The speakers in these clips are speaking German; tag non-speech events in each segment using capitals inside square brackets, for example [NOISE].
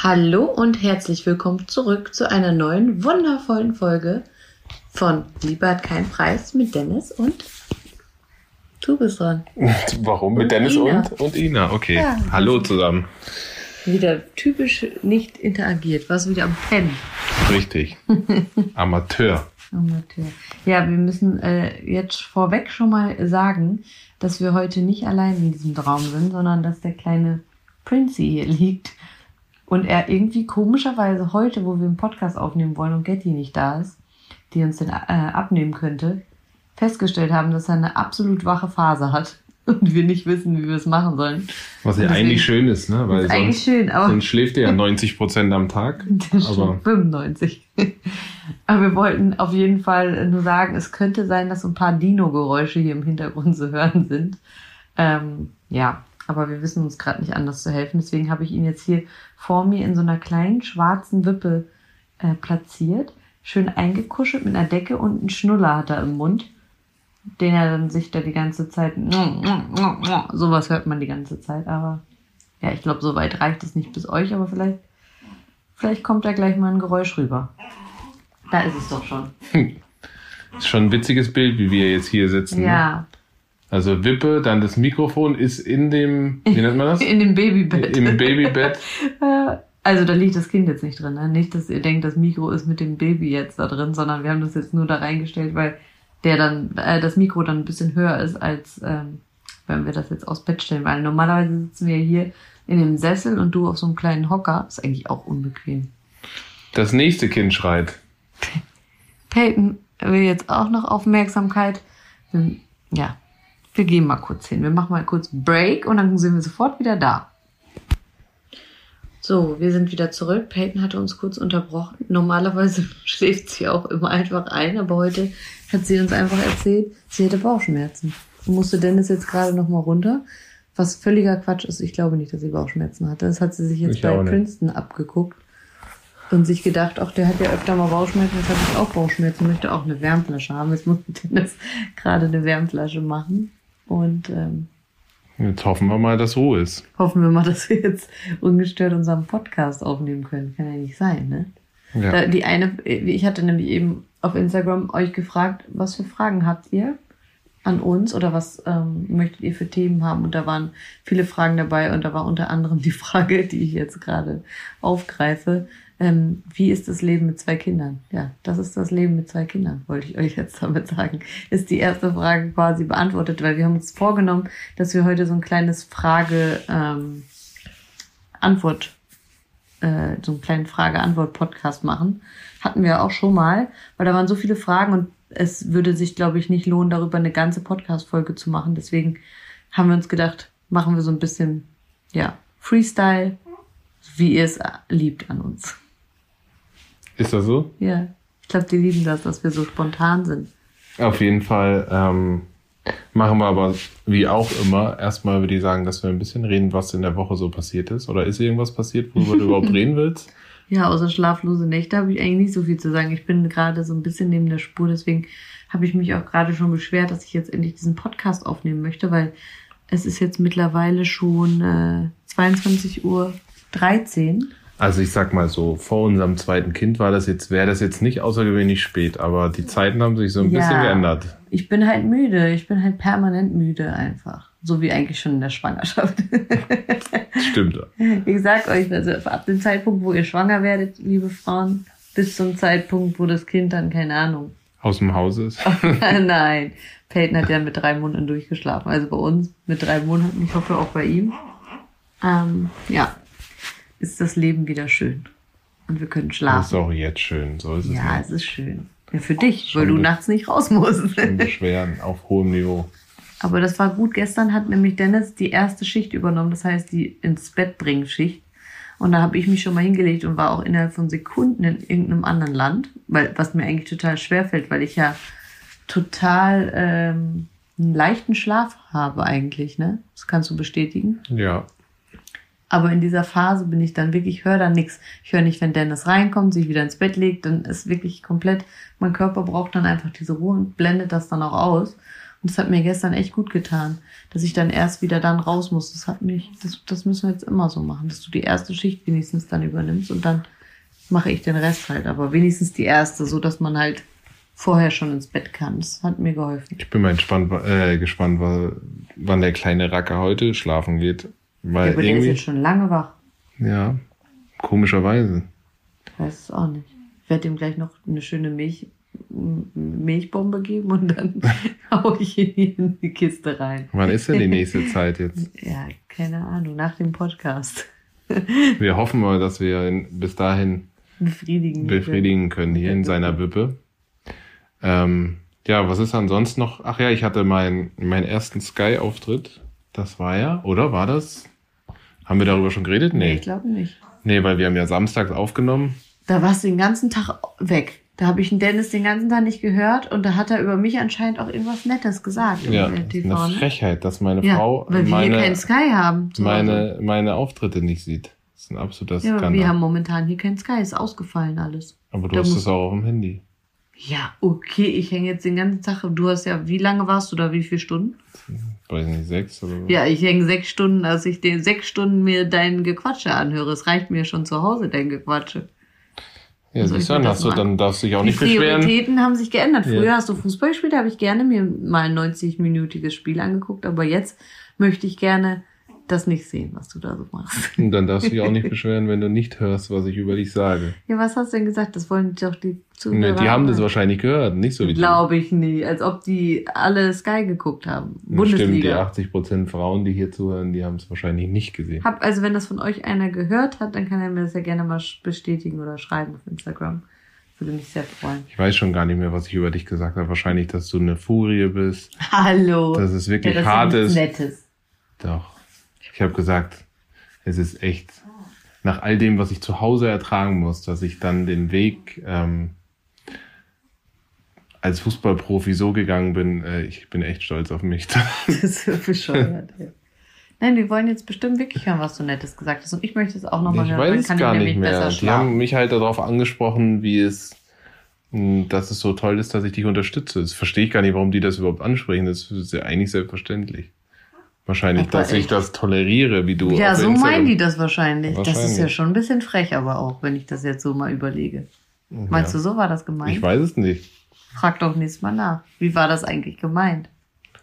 Hallo und herzlich willkommen zurück zu einer neuen wundervollen Folge von Lieber hat kein Preis mit Dennis und du bist dran. [LAUGHS] Warum? Mit Und Dennis Ina. und? Und Ina, okay. Ja. Hallo zusammen. Wieder typisch nicht interagiert. Warst wieder am Pennen. Richtig. [LAUGHS] Amateur. Amateur. Ja, wir müssen äh, jetzt vorweg schon mal sagen, dass wir heute nicht allein in diesem Traum sind, sondern dass der kleine Princey hier liegt und er irgendwie komischerweise heute, wo wir einen Podcast aufnehmen wollen und Getty nicht da ist, die uns den äh, abnehmen könnte, festgestellt haben, dass er eine absolut wache Phase hat [LAUGHS] und wir nicht wissen, wie wir es machen sollen. Was ja deswegen- eigentlich schön ist, ne? Weil ist eigentlich sonst, schön, aber sonst schläft er ja [LAUGHS] 90 Prozent am Tag. Das Aber 95. [LAUGHS] Aber wir wollten auf jeden Fall nur sagen, es könnte sein, dass so ein paar Dino-Geräusche hier im Hintergrund zu hören sind. Ähm, ja, aber wir wissen uns gerade nicht anders zu helfen. Deswegen habe ich ihn jetzt hier vor mir in so einer kleinen schwarzen Wippe äh, platziert. Schön eingekuschelt mit einer Decke und einen Schnuller hat er im Mund, den er dann sich da die ganze Zeit. Sowas hört man die ganze Zeit. Aber ja, ich glaube, so weit reicht es nicht bis euch, aber vielleicht Vielleicht kommt da gleich mal ein Geräusch rüber. Da ist es doch schon. [LAUGHS] ist schon ein witziges Bild, wie wir jetzt hier sitzen. Ne? Ja, Also Wippe, dann das Mikrofon ist in dem, wie nennt man das? [LAUGHS] in dem Babybett. Im Babybett. [LAUGHS] Also da liegt das Kind jetzt nicht drin. Ne? Nicht, dass ihr denkt, das Mikro ist mit dem Baby jetzt da drin, sondern wir haben das jetzt nur da reingestellt, weil der dann, äh, das Mikro dann ein bisschen höher ist, als ähm, wenn wir das jetzt aufs Bett stellen. Weil normalerweise sitzen wir hier in dem Sessel und du auf so einem kleinen Hocker. Ist eigentlich auch unbequem. Das nächste Kind schreit. [LAUGHS] Peyton will jetzt auch noch Aufmerksamkeit. Wir- Ja, wir gehen mal kurz hin. Wir machen mal kurz Break und dann sind wir sofort wieder da. So, wir sind wieder zurück. Peyton hatte uns kurz unterbrochen. Normalerweise [LAUGHS] schläft sie auch immer einfach ein, aber heute hat sie uns einfach erzählt, sie hätte Bauchschmerzen. Und musste Dennis jetzt gerade noch mal runter. Was völliger Quatsch ist. Ich glaube nicht, dass sie Bauchschmerzen hatte. Das hat sie sich jetzt Ich bei. Princeton abgeguckt und sich gedacht, ach, der hat ja öfter mal Bauchschmerzen, jetzt habe ich auch Bauchschmerzen, möchte auch eine Wärmflasche haben. Jetzt muss [LAUGHS] Dennis gerade eine Wärmflasche machen. Und ähm, Jetzt hoffen wir mal, dass Ruhe ist. hoffen wir mal, [LAUGHS] dass wir jetzt ungestört unseren Podcast aufnehmen können. Kann ja nicht sein, ne? Ja. Da, die eine, ich hatte nämlich eben auf Instagram euch gefragt, was für Fragen habt ihr an uns oder was ähm, möchtet ihr für Themen haben? Und da waren viele Fragen dabei und da war unter anderem die [LAUGHS] Frage, die ich jetzt gerade aufgreife. Ähm, wie ist das Leben mit zwei Kindern? Ja, das ist das Leben mit zwei Kindern, wollte ich euch jetzt damit sagen. Ist die erste Frage quasi beantwortet, weil wir haben uns vorgenommen, dass wir heute so ein kleines Frage, ähm, Antwort äh, so einen kleinen Frage-Antwort-Podcast machen. Hatten wir auch schon mal, weil da waren so viele Fragen und es würde sich, glaube ich, nicht lohnen, darüber eine ganze Podcast-Folge zu machen. Deswegen haben wir uns gedacht, machen wir so ein bisschen, ja, Freestyle, wie ihr es liebt an uns. Ist das so? Ja, ich glaube, die lieben das, dass wir so spontan sind. Auf jeden Fall ähm, machen wir aber wie auch immer erstmal würde ich sagen, dass wir ein bisschen reden, was in der Woche so passiert ist. Oder ist irgendwas passiert, worüber du überhaupt [LAUGHS] reden willst? Ja, außer schlaflose Nächte habe ich eigentlich nicht so viel zu sagen. Ich bin gerade so ein bisschen neben der Spur, deswegen habe ich mich auch gerade schon beschwert, dass ich jetzt endlich diesen Podcast aufnehmen möchte, weil es ist jetzt mittlerweile schon äh, 22 Uhr 13. Also ich sag mal so, vor unserem zweiten Kind war das jetzt, wäre das jetzt nicht außergewöhnlich spät, aber die Zeiten haben sich so ein bisschen Ja. geändert. Ich bin halt müde. Ich bin halt permanent müde einfach. So wie eigentlich schon in der Schwangerschaft. [LAUGHS] Stimmt. ich sag euch, also ab dem Zeitpunkt, wo ihr schwanger werdet, liebe Frauen, bis zum Zeitpunkt, wo das Kind dann, keine Ahnung, Aus dem Haus ist. [LAUGHS] [LAUGHS] Nein, Peyton hat ja mit drei Monaten durchgeschlafen. Also bei uns mit drei Monaten, ich hoffe auch bei ihm. Ähm, ja, ist das Leben wieder schön. Und wir können Das ist schlafen. auch jetzt schön. So ist es Ja, nicht. es ist schön. Ja, für dich, Schon weil du nachts nicht raus musst. Schon Beschweren auf hohem Niveau. Aber das war gut. Gestern hat nämlich Dennis die erste Schicht übernommen, das heißt die ins Bett bringen Schicht. Und da habe ich mich schon mal hingelegt und war auch innerhalb von Sekunden in irgendeinem anderen Land, weil was mir eigentlich total schwer fällt, weil ich ja total ähm, einen leichten Schlaf habe eigentlich, ne? Das kannst du bestätigen. Ja. Aber in dieser Phase bin ich dann wirklich, ich höre dann nichts. Ich höre nicht, wenn Dennis reinkommt, sich wieder ins Bett legt, dann ist wirklich komplett, mein Körper braucht dann einfach diese Ruhe und blendet das dann auch aus. Und das hat mir gestern echt gut getan, dass ich dann erst wieder dann raus muss. Das hat mich, das, das müssen wir jetzt immer so machen, dass du die erste Schicht wenigstens dann übernimmst und dann mache ich den Rest halt. Aber wenigstens die erste, so dass man halt vorher schon ins Bett kann. Das hat mir geholfen. Ich bin mal entspannt, äh, gespannt, wann der kleine Racker heute schlafen geht. Weil Ja, aber der ist jetzt schon lange wach. ja, komischerweise. Ich weiß es auch nicht. Ich werde ihm gleich noch eine schöne Milch, Milchbombe geben und dann [LAUGHS] hau ich ihn in die Kiste rein. Wann ist denn die nächste Zeit jetzt? [LAUGHS] Ja, keine Ahnung, nach dem Podcast. [LAUGHS] Wir hoffen mal, dass wir ihn bis dahin Befriedigen. befriedigen können hier in seiner Wippe. Ähm, ja, was ist ansonsten noch? Ach ja, ich hatte meinen meinen ersten Sky-Auftritt. Das war ja, oder war das? Haben wir darüber schon geredet? Nee, Nee. ich glaube nicht. Nee, weil wir haben ja samstags aufgenommen. Da warst du den ganzen Tag weg. Da habe ich den Dennis den ganzen Tag nicht gehört und da hat er über mich anscheinend auch irgendwas Nettes gesagt. Ja, das ist TV, eine ne? Frechheit, dass meine Ja, Frau weil wir hier keinen meine, Sky haben. meine, meine Auftritte nicht sieht. Das ist ein absoluter Ja, Skandal. wir haben momentan hier keinen Sky. Ist ausgefallen alles. Aber du Da hast es auch auf dem Handy. Ja, okay, ich hänge jetzt den ganzen Tag. Du hast ja, wie lange warst du da? Wie viele Stunden? Weiß nicht, sechs oder so. Ja, ich hänge sechs Stunden, als ich den sechs Stunden mir dein Gequatsche anhöre. Es reicht mir schon zu Hause, dein Gequatsche. Ja, ich siehst du, hast du, dann darfst du dich auch Die nicht beschweren. Prioritäten haben sich geändert. Früher Ja. hast du Fußball gespielt, da habe ich gerne mir mal ein 90-minütiges Spiel angeguckt, aber jetzt möchte ich gerne das nicht sehen, was du da so machst. [LAUGHS] Und dann darfst du dich auch nicht beschweren, wenn du nicht hörst, was ich über dich sage. Ja, was hast du denn gesagt? Das wollen doch die Zuhörer. Ne, die haben das wahrscheinlich gehört, nicht so wie du. Glaube ich nie. Als ob die alle Sky geguckt haben. Stimmt, die Bundesliga. 80% Frauen, die hier zuhören, die haben es wahrscheinlich nicht gesehen. Hab, also wenn das von euch einer gehört hat, dann kann er mir das ja gerne mal bestätigen oder schreiben auf Instagram. Würde mich sehr freuen. Ich weiß schon gar nicht mehr, was ich über dich gesagt habe. Wahrscheinlich, dass du eine Furie bist. Hallo. Dass es wirklich ja, das hart ist. Nettes. Doch. Ich habe gesagt, es ist echt, nach all dem, was ich zu Hause ertragen muss, dass ich dann den Weg ähm, als Fußballprofi so gegangen bin, äh, ich bin echt stolz auf mich. [LAUGHS] Das ist so bescheuert. Nein, wir wollen jetzt bestimmt wirklich hören, was du Nettes gesagt hast. Und ich möchte es auch nochmal hören. weiß es kann gar ich nicht nämlich mehr. Die haben mich halt darauf angesprochen, wie es, mh, dass es so toll ist, dass ich dich unterstütze. Das verstehe ich gar nicht, warum die das überhaupt ansprechen. Das ist ja eigentlich selbstverständlich. Wahrscheinlich, dass ich das toleriere, wie du. Ja, so Instagram- meinen die das wahrscheinlich. Das ist ja Wahrscheinlich. schon ein bisschen frech, aber auch, wenn ich das jetzt so mal überlege. Meinst Ja. du, so war das gemeint? Ich weiß es nicht. Frag doch nächstes Mal nach. Wie war das eigentlich gemeint?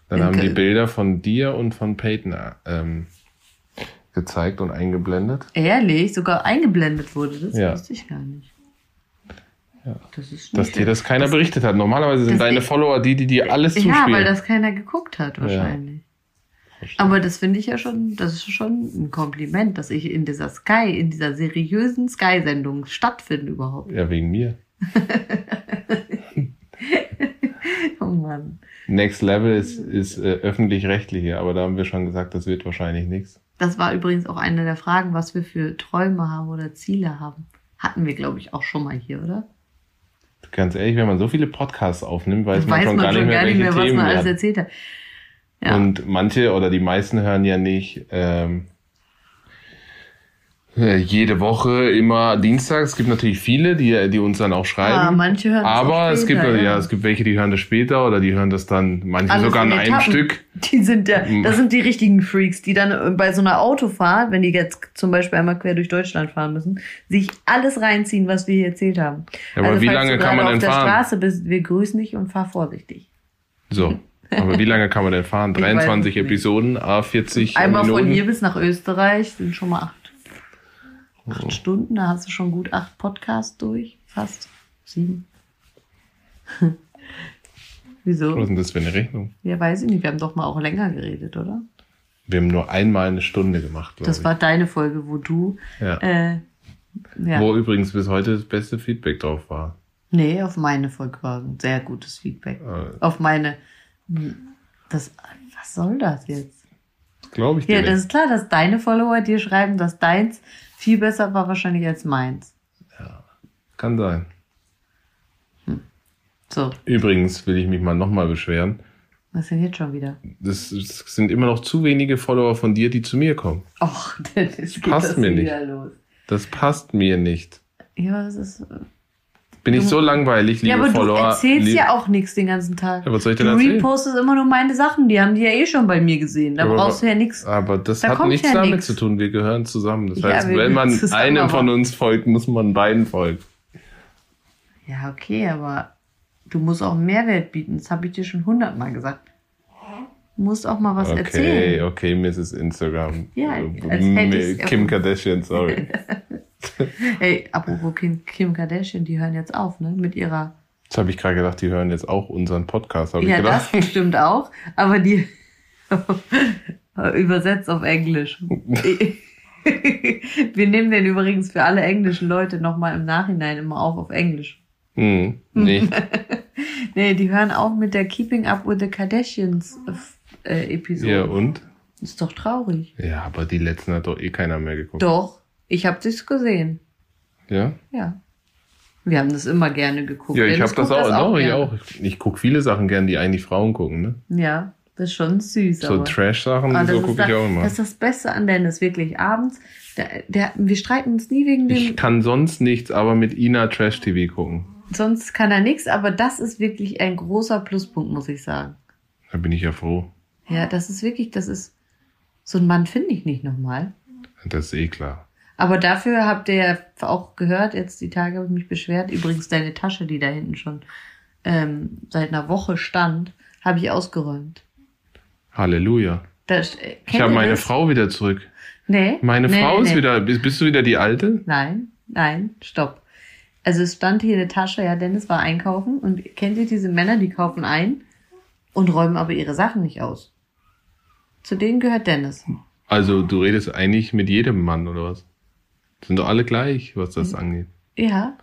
Dann haben die. Bilder von dir und von Peyton ähm, gezeigt und eingeblendet. Ehrlich, sogar eingeblendet wurde das? Ja. wusste ich gar nicht. Ja. Das ist Dass dir das keiner berichtet hat. Normalerweise sind das deine Follower die, die dir alles zuspielen. Ja, weil das keiner geguckt hat wahrscheinlich. Aber das finde ich ja schon, das ist schon ein Kompliment, dass ich in dieser Sky, in dieser seriösen Sky-Sendung stattfinde überhaupt. ja, wegen mir. [LAUGHS] Oh Mann. Next Level ist, ist äh, öffentlich-rechtliche, aber da haben wir schon gesagt, das wird wahrscheinlich nichts. Das war übrigens auch eine der Fragen, was wir für Träume haben oder Ziele haben. Hatten wir, glaube ich, auch schon mal hier, oder? Ganz ehrlich, wenn man so viele Podcasts aufnimmt, weiß, Weiß man schon gar nicht mehr, welche was Themen man wir alles erzählt hat. Ja. Und manche oder die meisten hören ja nicht ähm, äh, jede Woche immer Dienstags. Es gibt natürlich viele, die, die uns dann auch schreiben. Ah, manche hören Aber auch es gibt später, ja. ja. es gibt welche, die hören das später oder die hören das dann manche Alles sogar in in einem Etappen. Stück. Die sind ja, Mhm. das sind die richtigen Freaks, die dann äh, bei so einer Autofahrt, wenn die jetzt zum Beispiel einmal quer durch Deutschland fahren müssen, sich alles reinziehen, was wir hier erzählt haben. Also Ja, aber wie falls lange du kann man denn auf der fahren? Straße bist, wir grüßen dich und fahr vorsichtig. So. [LAUGHS] Aber wie lange kann man denn fahren? Ich weiß 23 es nicht. Episoden, A40 Einmal Minuten. von hier bis nach Österreich sind schon mal acht, acht Oh. Stunden, da hast du schon gut acht Podcasts durch, fast sieben. [LAUGHS] Wieso? Was ist denn das für eine Rechnung? Ja, weiß ich nicht. Wir haben doch mal auch länger geredet, oder? Wir haben nur einmal eine Stunde gemacht, Das ich. war deine Folge, wo du ja. äh, ja. Wo übrigens bis heute das beste Feedback drauf war. Nee, auf meine Folge war ein sehr gutes Feedback. Äh, Auf meine. Das, was soll das jetzt? glaube ich dir Ja, das ist klar, dass deine Follower dir schreiben, dass deins viel besser war wahrscheinlich als meins. Kann sein. So. Übrigens will ich mich mal nochmal beschweren. Was denn jetzt schon wieder? Das, das sind immer noch zu wenige Follower von dir, die zu mir kommen. Och, [LAUGHS] das geht Passt das mir wieder nicht. los. Das passt mir nicht. Ja, das ist. Bin ich Du- so langweilig, liebe ja, aber Follower. du erzählst lieb- ja auch nichts den ganzen Tag. Ja, was soll ich Du denn erzählen? repostest immer nur meine Sachen, die haben die ja eh schon bei mir gesehen. Da Aber- brauchst du ja nichts. Aber das Da hat nichts ja damit nix. zu tun. Wir gehören zusammen. Das heißt, wenn man einem von uns folgt, muss man beiden folgen. Ja, okay, aber du musst auch Mehrwert bieten. Das habe ich dir schon hundertmal gesagt. Du musst auch mal was okay, erzählen. okay, Mrs. Instagram. Ja, Äh, als hätte Kim Kardashian, sorry. [LAUGHS] [LAUGHS] Ey, apropos Kim, Kim Kardashian, die hören jetzt auf, ne? Mit ihrer. Jetzt habe ich gerade gedacht, die hören jetzt auch unseren Podcast, habe ja, ich das gedacht. stimmt auch. Aber die [LAUGHS] übersetzt auf Englisch. [LAUGHS] Wir nehmen den übrigens für alle englischen Leute nochmal im Nachhinein immer auf auf Englisch. Hm, nee. Nee, die hören auch mit der Keeping Up with the Kardashians äh, Episode. ja, und? Ist doch traurig. Ja, aber die letzten hat doch eh keiner mehr geguckt. Doch, ich habe das gesehen. Ja? Ja. Wir haben das immer gerne geguckt. Ja, ich habe das guckt auch, doch, ich gerne. auch. Ich gucke viele Sachen gern, die eigentlich Frauen gucken, ne? Ja, das ist schon süß. So. Trash-Sachen, Ah, das so gucke ich auch immer. Das ist das Beste an Dennis, wirklich. Abends, der, der, wir streiten uns nie wegen dem, Ich kann sonst nichts, aber mit Ina Trash-TV gucken. sonst kann er nichts, aber das ist wirklich ein großer Pluspunkt, muss ich sagen. Da bin ich ja froh. Ja, das ist wirklich, das ist, so ein Mann finde ich nicht nochmal. Das ist eh klar. Aber dafür habt ihr ja auch gehört, jetzt die Tage habe ich mich beschwert. Übrigens, deine Tasche, die da hinten schon ähm, seit einer Woche stand, habe ich ausgeräumt. Halleluja. Da, äh, Ich habe meine das? Frau wieder zurück. Nee. Meine nee, Frau nee, ist nee. wieder. Bist, bist du wieder die Alte? Nein, nein, stopp. Also es stand hier eine Tasche, ja, Dennis war einkaufen und kennt ihr diese Männer, die kaufen ein und räumen aber ihre Sachen nicht aus? Zu denen gehört Dennis. Also, du redest eigentlich mit jedem Mann, oder was? Sind doch alle gleich, was das Mhm. angeht. Ja.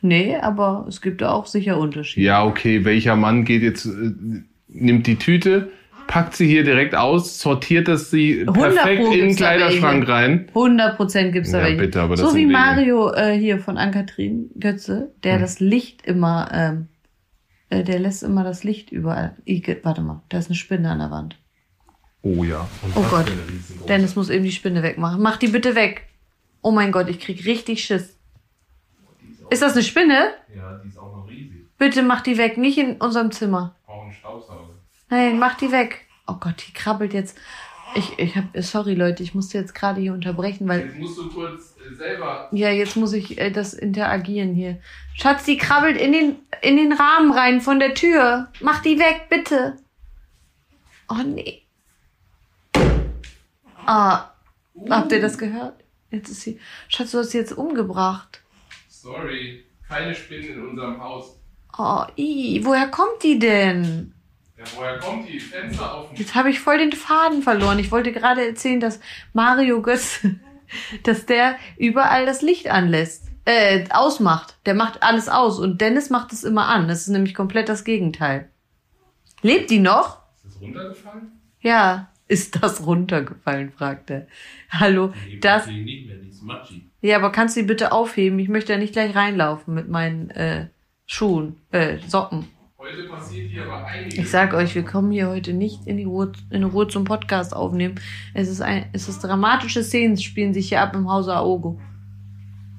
Nee, aber es gibt da auch sicher Unterschiede. Ja, okay, welcher Mann geht jetzt, äh, nimmt die Tüte, packt sie hier direkt aus, sortiert das sie 100 perfekt in den Kleiderschrank rein. 100 Prozent gibt's da Ja, welche. bitte, aber das so sind wie wenige. Mario äh, hier von Ann-Kathrin Götze, der Hm. das Licht immer, ähm, äh, der lässt immer das Licht überall. Ige, warte mal, da ist eine Spinne an der Wand. Oh ja. Und Oh Gott. für eine riesengroße. Dennis muss eben die Spinne wegmachen. Mach die bitte weg. Oh mein Gott, ich krieg richtig Schiss. Ist das eine Spinne? Ja, die ist auch noch riesig. Bitte mach die weg, nicht in unserem Zimmer. Auch ein Staubsauger. Nein, mach die weg. Oh Gott, die krabbelt jetzt. Ich, ich hab, sorry Leute, ich musste jetzt gerade hier unterbrechen, weil Jetzt musst du kurz äh, selber. Ja, jetzt muss ich äh, das interagieren hier. Schatz, die krabbelt in den, in den Rahmen rein von der Tür. Mach die weg, bitte. Oh nee. Ah, habt ihr das gehört? Jetzt ist sie. Schatz, du hast sie jetzt umgebracht. Sorry, keine Spinnen in unserem Haus. Oh, i, woher kommt die denn? Ja, woher kommt die? Fenster offen. Jetzt habe ich voll den Faden verloren. Ich wollte gerade erzählen, dass Mario Götz, [LAUGHS] dass der überall das Licht anlässt, äh, ausmacht. Der macht alles aus und Dennis macht es immer an. Das ist nämlich komplett das Gegenteil. Lebt die noch? Ist das runtergefallen? Ja. Ist das runtergefallen, fragt er. Hallo, das. nicht mehr, die ist matschig. Ja, aber kannst du die bitte aufheben? Ich möchte ja nicht gleich reinlaufen mit meinen äh, Schuhen, äh, Socken. Heute passiert hier aber einiges. Ich sag euch, wir kommen hier heute nicht in die Ruhe, in Ruhe zum Podcast aufnehmen. Es ist ein, es ist dramatische Szenen spielen sich hier ab im Hause Aogo.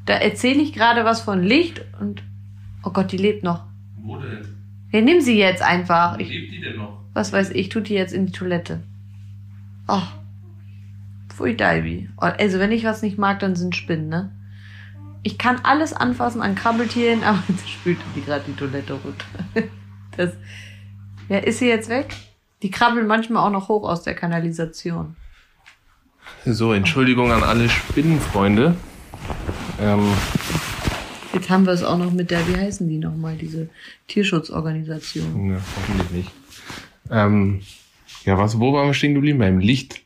Da erzähle ich gerade was von Licht und oh Gott, die lebt noch. Wo denn? Ja, nimm sie jetzt einfach. Ich, lebt die denn noch? was weiß ich, tut die jetzt in die Toilette. Oh. Pfui Daibi. Also, wenn ich was nicht mag, dann sind Spinnen, ne? Ich kann alles anfassen an Krabbeltieren, [LAUGHS] aber jetzt spült die gerade die Toilette runter. [LAUGHS] Das, ja, ist sie jetzt weg? Die krabbeln manchmal auch noch hoch aus der Kanalisation. So, Entschuldigung an alle Spinnenfreunde. Ähm, Jetzt haben wir es auch noch mit der, wie heißen die nochmal, diese Tierschutzorganisation. ne, hoffentlich nicht. Ähm, ja, was, wo waren wir stehen geblieben? Beim Licht.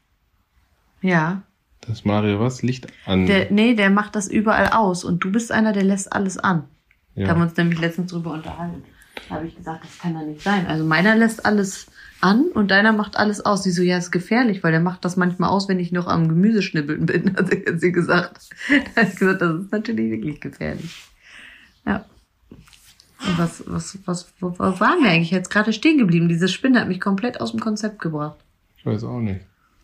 Ja. Das Mario was? Licht an. Der, nee, der macht das überall aus und du bist einer, der lässt alles an. Da haben wir ja. uns nämlich letztens drüber unterhalten. Da habe ich gesagt, das kann doch nicht sein. Also meiner lässt alles an und deiner macht alles aus. Sie so, ja, ist gefährlich, weil der macht das manchmal aus, wenn ich noch am Gemüseschnibbeln bin, [LAUGHS] hat sie- hat sie gesagt. [LAUGHS] Da habe ich gesagt, das ist natürlich wirklich gefährlich. Ja. Was, was, was, wo, wo waren wir eigentlich jetzt gerade stehen geblieben? Diese Spinne hat mich komplett aus dem Konzept gebracht. Ich weiß auch nicht.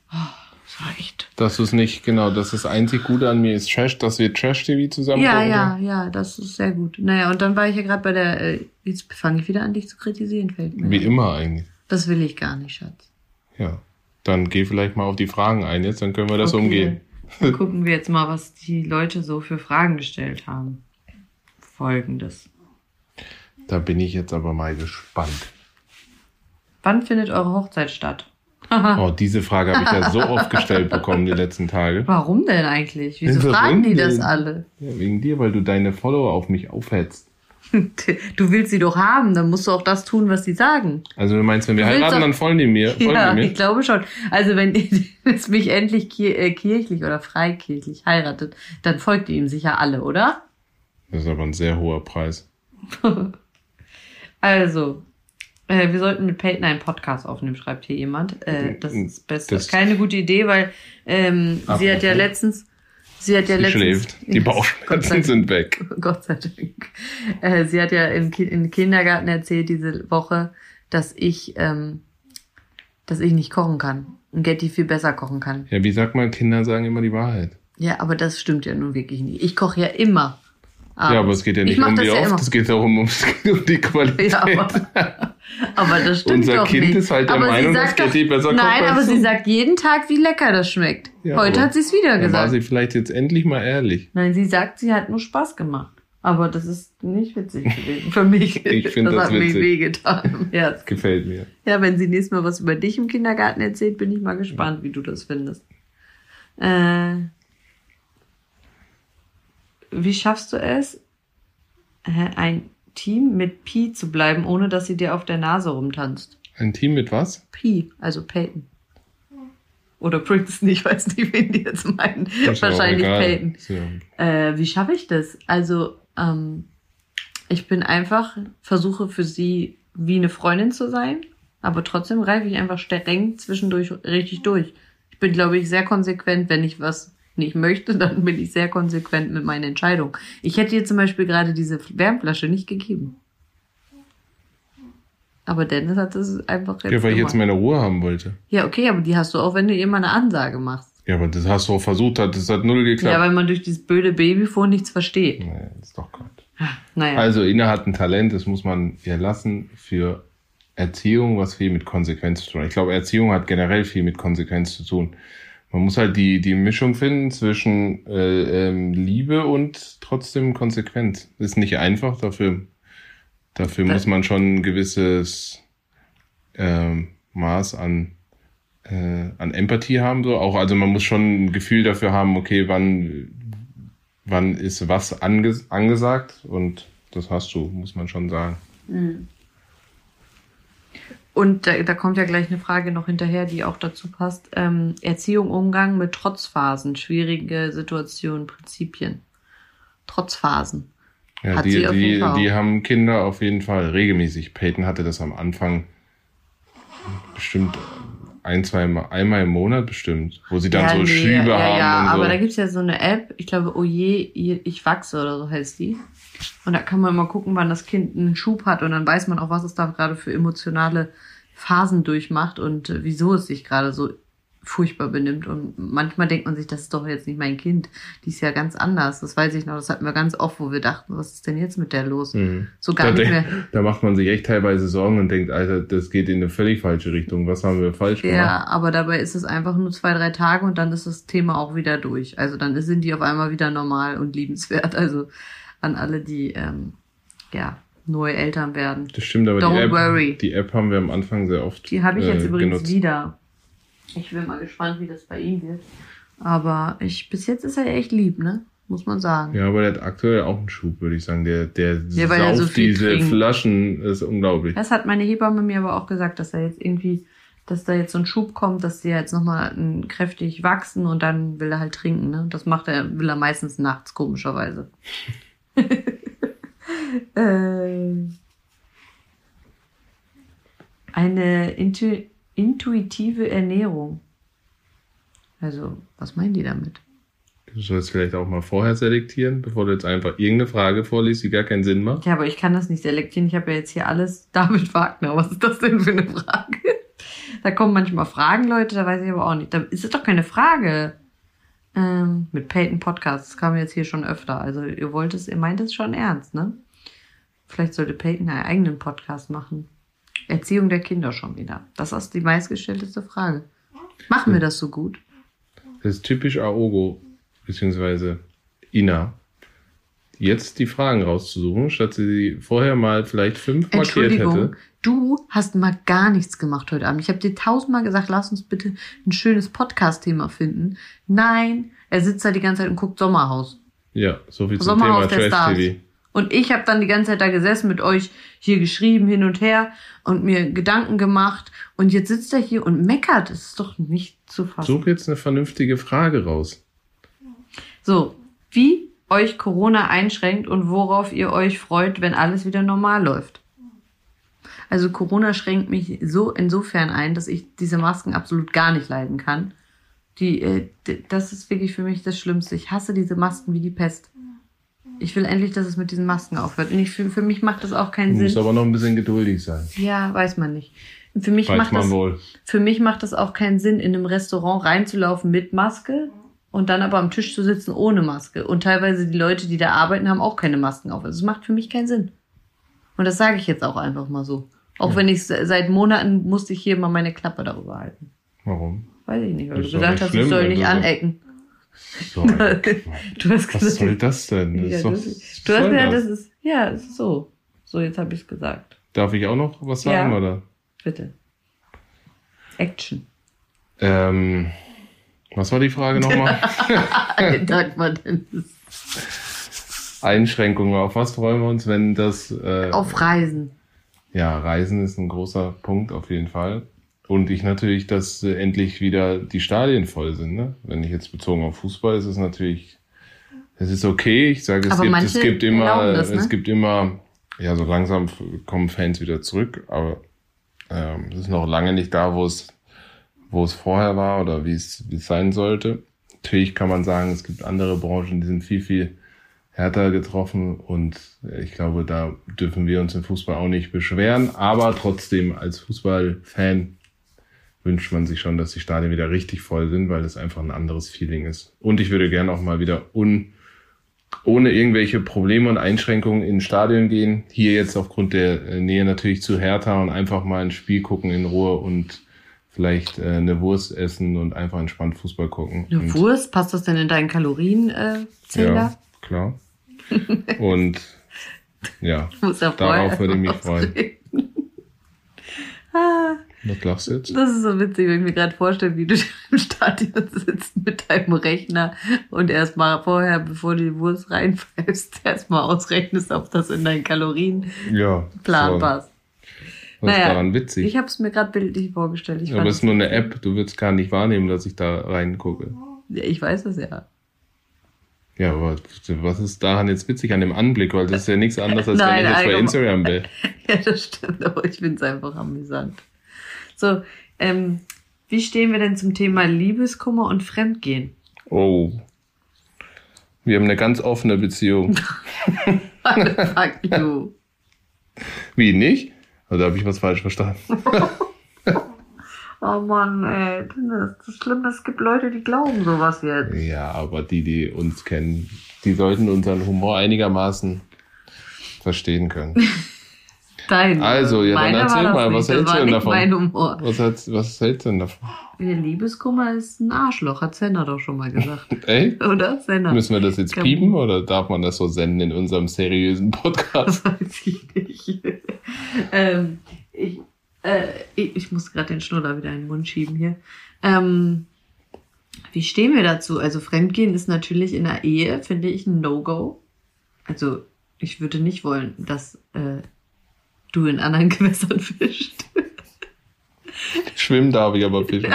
Das war echt. Das ist nicht, genau, das ist das einzig Gute an mir ist Trash, dass wir Trash-TV zusammen Ja, ja, ja, das ist sehr gut. Naja, und dann war ich ja gerade bei der, äh, jetzt fange ich wieder an, dich zu kritisieren, fällt mir. Wie ein. immer eigentlich. Das will ich gar nicht, Schatz. Ja. Dann geh vielleicht mal auf die Fragen ein jetzt, dann können wir das Okay. umgehen. Dann gucken wir jetzt mal, was die Leute so für Fragen gestellt haben. Folgendes. Da bin ich jetzt aber mal gespannt. Wann findet eure Hochzeit statt? [LAUGHS] Oh, diese Frage habe ich ja so oft gestellt bekommen die letzten Tage. Warum denn eigentlich? Wieso Warum fragen die das alle? Ja, wegen dir, weil du deine Follower auf mich aufhetzt. [LAUGHS] Du willst sie doch haben, dann musst du auch das tun, was sie sagen. Also du meinst, wenn wir Du heiraten, dann folgen die mir. Folgen Ja, die ich mir? glaube schon. Also wenn es [LAUGHS] mich endlich äh, kirchlich oder freikirchlich heiratet, dann folgt ihr ihm sicher alle, oder? Das ist aber ein sehr hoher Preis. Also, äh, wir sollten mit Peyton einen Podcast aufnehmen, schreibt hier jemand. Äh, das ist Beste. Das- Keine gute Idee, weil ähm, Ach, sie hat ja letztens, sie hat ja Sie letztens, schläft. Die Bauchschmerzen Dank. sind weg. [LAUGHS] Gott sei Dank. Äh, sie hat ja im, Ki im Kindergarten erzählt diese Woche, dass ich, ähm, dass ich nicht kochen kann und Getty viel besser kochen kann. Ja, wie sagt man, Kinder sagen immer die Wahrheit. Ja, aber das stimmt ja nun wirklich nicht. Ich koche ja immer. Ja, aber es geht ja Ich nicht um das wie ja oft, es geht darum, um, [LAUGHS] um die Qualität. Ja, aber, aber das stimmt Unser doch Kind nicht. ist halt der aber Meinung, dass doch- Getty besser Nein, aber sie sagt jeden Tag, wie lecker das schmeckt. Ja, Heute hat sie es wieder Dann war gesagt. sie vielleicht jetzt endlich mal ehrlich. Nein, sie sagt, sie hat nur Spaß gemacht. Aber das ist nicht witzig gewesen für mich. [LAUGHS] Ich find das hat mir witzig. wehgetan im Herz. Gefällt mir. Ja, wenn sie nächstes Mal was über dich im Kindergarten erzählt, bin ich mal gespannt, wie du das findest. Äh, wie schaffst du es, ein Team mit Pi zu bleiben, ohne dass sie dir auf der Nase rumtanzt? Ein Team mit was? Pi, also Peyton. Oder Princeton, [LAUGHS] ich weiß nicht, wen die jetzt meinen. Wahrscheinlich. Peyton. Ja- Äh, wie schaffe ich das? Also, ähm, ich bin einfach, versuche für sie wie eine Freundin zu sein, aber trotzdem greife ich einfach streng zwischendurch richtig durch. Ich bin, glaube ich, sehr konsequent, wenn ich was nicht möchte, dann bin ich sehr konsequent mit meinen Entscheidungen. Ich hätte ihr zum Beispiel gerade diese Wärmflasche nicht gegeben. Aber Dennis hat es einfach jetzt Ja, weil ich gemacht. jetzt meine Ruhe haben wollte. Ja, okay, aber die hast du auch, wenn du ihr mal eine Ansage machst. Ja, aber das hast du auch versucht, hat, das hat null geklappt. Ja, weil man durch dieses blöde Babyfon nichts versteht. nee, ist doch Quatsch. Naja. Also, Ina hat ein Talent, das muss man ihr lassen für Erziehung, was viel mit Konsequenz zu tun hat. Ich glaube, Erziehung hat generell viel mit Konsequenz zu tun. Man muss halt die, die Mischung finden zwischen äh, ähm, Liebe und trotzdem Konsequenz. Ist nicht einfach, dafür, dafür Da- muss man schon ein gewisses ähm, Maß an, äh, an Empathie haben. So. Auch, also man muss schon ein Gefühl dafür haben, okay, wann, wann ist was anges angesagt und das hast du, muss man schon sagen. Und da, da kommt ja gleich eine Frage noch hinterher, die auch dazu passt. Ähm, Erziehung, Umgang mit Trotzphasen, schwierige Situationen, Prinzipien. Trotzphasen. Ja, Hat die, sie auf jeden die, Fall die haben Kinder auf jeden Fall regelmäßig. Peyton hatte das am Anfang bestimmt ein, zwei Mal, einmal im Monat bestimmt, wo sie dann so nee, Schübe ja, haben ja, und so. aber da gibt's ja so eine App, ich glaube, Oje, ich wachse oder so heißt die. Und da kann man mal gucken, wann das Kind einen Schub hat und dann weiß man auch, was es da gerade für emotionale Phasen durchmacht und äh, wieso es sich gerade so furchtbar benimmt. Und manchmal denkt man sich, das ist doch jetzt nicht mein Kind. Die ist ja ganz anders. Das weiß ich noch. Das hatten wir ganz oft, wo wir dachten, was ist denn jetzt mit der los? Mhm. So gar da, nicht mehr. da macht man sich echt teilweise Sorgen und denkt, Alter, das geht in eine völlig falsche Richtung. Was haben wir falsch gemacht? Ja, aber dabei ist es einfach nur zwei, drei Tage und dann ist das Thema auch wieder durch. Also dann sind die auf einmal wieder normal und liebenswert. [LAUGHS] Also an alle, die ähm, ja neu Eltern werden. Das stimmt, aber die Don't App, worry. die App haben wir am Anfang sehr oft Die habe ich jetzt äh, übrigens genutzt. wieder. Ich bin mal gespannt, wie das bei ihm wird. Aber ich, bis jetzt ist er echt lieb, ne? Muss man sagen. Ja, aber der hat aktuell auch einen Schub, würde ich sagen. Der, der Ja, weil sauft so diese trinkt. Flaschen, ist unglaublich. Das hat meine Hebamme mir aber auch gesagt, dass er jetzt irgendwie, dass da jetzt so ein Schub kommt, dass sie jetzt nochmal kräftig wachsen und dann will er halt trinken, ne? Das macht er, will er meistens nachts, komischerweise. [LAUGHS] äh, eine intu intuitive Ernährung. Also, was meinen die damit? Du sollst vielleicht auch mal vorher selektieren, bevor du jetzt einfach irgendeine Frage vorliest, die gar keinen Sinn macht. Ja, aber ich kann das nicht selektieren. Ich habe ja jetzt hier alles David Wagner. Was ist das denn für eine Frage? Da kommen manchmal Fragen, Leute, da weiß ich aber auch nicht. Da ist es doch keine Frage. Ähm, mit Peyton Podcast, das kam jetzt hier schon öfter. Also ihr wollt es, ihr meint es schon ernst, ne? Vielleicht sollte Peyton einen eigenen Podcast machen. Erziehung der Kinder schon wieder. Das ist die meistgestellteste Frage. Machen wir das so gut? Das ist typisch Aogo, beziehungsweise Ina. Jetzt die Fragen rauszusuchen, statt sie vorher mal vielleicht fünf markiert hätte. Du hast mal gar nichts gemacht heute Abend. Ich habe dir tausendmal gesagt, lass uns bitte ein schönes Podcast-Thema finden. Nein, er sitzt da die ganze Zeit und guckt Sommerhaus. Ja, so viel zum Sommerhaus Thema Trash TV. Und ich habe dann die ganze Zeit da gesessen, mit euch hier geschrieben, hin und her und mir Gedanken gemacht. Und jetzt sitzt er hier und meckert. Das ist doch nicht zu fassen. Such jetzt eine vernünftige Frage raus. So, wie euch Corona einschränkt und worauf ihr euch freut, wenn alles wieder normal läuft. Also Corona schränkt mich so insofern ein, dass ich diese Masken absolut gar nicht leiden kann. Die, äh, das ist wirklich für mich das Schlimmste. Ich hasse diese Masken wie die Pest. Ich will endlich, dass es mit diesen Masken aufhört. Und ich, für, für mich macht das auch keinen du Sinn. Muss aber noch ein bisschen geduldig sein. Ja, weiß man nicht. Für mich, weiß macht man das, wohl. für mich macht das auch keinen Sinn, in einem Restaurant reinzulaufen mit Maske und dann aber am Tisch zu sitzen ohne Maske. Und teilweise die Leute, die da arbeiten, haben auch keine Masken auf. Also es macht für mich keinen Sinn. Und das sage ich jetzt auch einfach mal so. Auch ja. wenn ich seit Monaten musste ich hier mal meine Klappe darüber halten. Warum? Weiß ich nicht, weil du gesagt hast, ich soll nicht anecken. So, [LAUGHS] du hast gesagt, Was soll das denn? Das ja, doch, du, du hast gesagt, das ist, ja, es ist so. So, jetzt habe ich es gesagt. Darf ich auch noch was sagen, ja, oder? Bitte. Action. Ähm, was war die Frage nochmal? [LAUGHS] Einschränkungen. Auf was freuen wir uns, wenn das... Äh, Auf Reisen. Ja, Reisen ist ein großer Punkt auf jeden Fall. Und ich natürlich, dass äh, endlich wieder die Stadien voll sind. Ne? Wenn ich jetzt bezogen auf Fußball, ist es natürlich, es ist okay. Ich sage, es gibt, es gibt immer, das, ne? es gibt immer, ja, so langsam kommen Fans wieder zurück, aber ähm, es ist noch lange nicht da, wo es, wo es vorher war oder wie es, wie es sein sollte. Natürlich kann man sagen, es gibt andere Branchen, die sind viel, viel härter getroffen und ich glaube, da dürfen wir uns im Fußball auch nicht beschweren. Aber trotzdem als Fußballfan wünscht man sich schon, dass die Stadien wieder richtig voll sind, weil es einfach ein anderes Feeling ist. Und ich würde gerne auch mal wieder un, ohne irgendwelche Probleme und Einschränkungen in Stadion gehen. Hier jetzt aufgrund der äh, Nähe natürlich zu Hertha und einfach mal ein Spiel gucken in Ruhe und vielleicht äh, eine Wurst essen und einfach entspannt Fußball gucken. Eine Wurst? Passt das denn in deinen Kalorienzähler? Äh, ja, klar. und ja, [LAUGHS] darauf würde ich mich [LAUGHS] freuen. ah. Was lachst du jetzt? Das ist so witzig, wenn ich mir gerade vorstelle, wie du [LAUGHS] im Stadion sitzt mit deinem Rechner und erstmal vorher, bevor du die Wurst reinpfeifst, [LAUGHS] erstmal ausrechnest, ob das in deinen Kalorien ja, Plan passt. Was naja, ist daran witzig? Ich habe es mir gerade bildlich vorgestellt. Ich Aber es ist nur eine App, du willst gar nicht wahrnehmen, dass ich da reingucke. Ja, ich weiß das ja. Ja, aber was ist daran jetzt witzig an dem Anblick? Weil das ist ja nichts anderes, als Nein, wenn ich jetzt bei Instagram bin. [LAUGHS] ja, das stimmt, aber ich finde es einfach amüsant. So, ähm, wie stehen wir denn zum Thema Liebeskummer und Fremdgehen? Oh. Wir haben eine ganz offene Beziehung. [LAUGHS] Fuck you. Wie nicht? Oder habe ich was falsch verstanden? [LAUGHS] oh Mann, ey. Das ist schlimm, es gibt Leute, die glauben sowas jetzt. Ja, aber die, die uns kennen, die sollten unseren Humor einigermaßen verstehen können. [LAUGHS] Dein. Also, ja, dann erzähl mal, was hältst du denn davon? Mein Humor. Was, hältst, was hältst du denn davon? Der Liebeskummer ist ein Arschloch, hat Senna doch schon mal gesagt. [LAUGHS] Ey? Oder? Senna. Müssen wir das jetzt piepen oder darf man das so senden in unserem seriösen Podcast? Das [LAUGHS] weiß ich nicht. [LAUGHS] ähm, ich, äh, ich muss gerade den Schnuller wieder in den Mund schieben hier. Ähm, wie stehen wir dazu? Also Fremdgehen ist natürlich in der Ehe, finde ich, ein No-Go. Also ich würde nicht wollen, dass äh, du in anderen [LAUGHS] Gewässern fischst. Schwimmen darf ich aber fischen.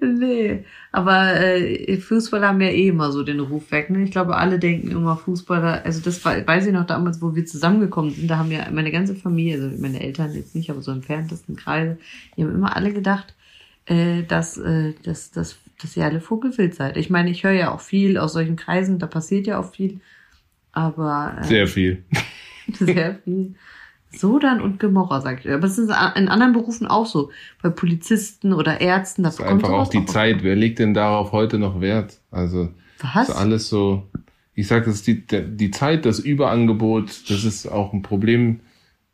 nee, aber äh, Fußballer haben ja eh immer so den Ruf weg. Ne? Ich glaube, alle denken immer Fußballer, also das war, weiß ich noch damals, wo wir zusammengekommen sind, da haben ja meine ganze Familie, also meine Eltern jetzt nicht, aber so im entferntesten Kreise, die haben immer alle gedacht, äh, dass, äh, dass, dass dass ihr alle vogelwild seid. Ich meine, ich höre ja auch viel aus solchen Kreisen, da passiert ja auch viel. Aber. Äh, sehr viel. [LAUGHS] sehr viel. Sodan und Gemorra, sag ich. Aber es ist in anderen Berufen auch so. Bei Polizisten oder Ärzten, das ist einfach auch die auch Zeit. Wer legt denn darauf heute noch Wert? Also, Was? ist alles so. Ich sag, das ist die, die Zeit, das Überangebot, das ist auch ein Problem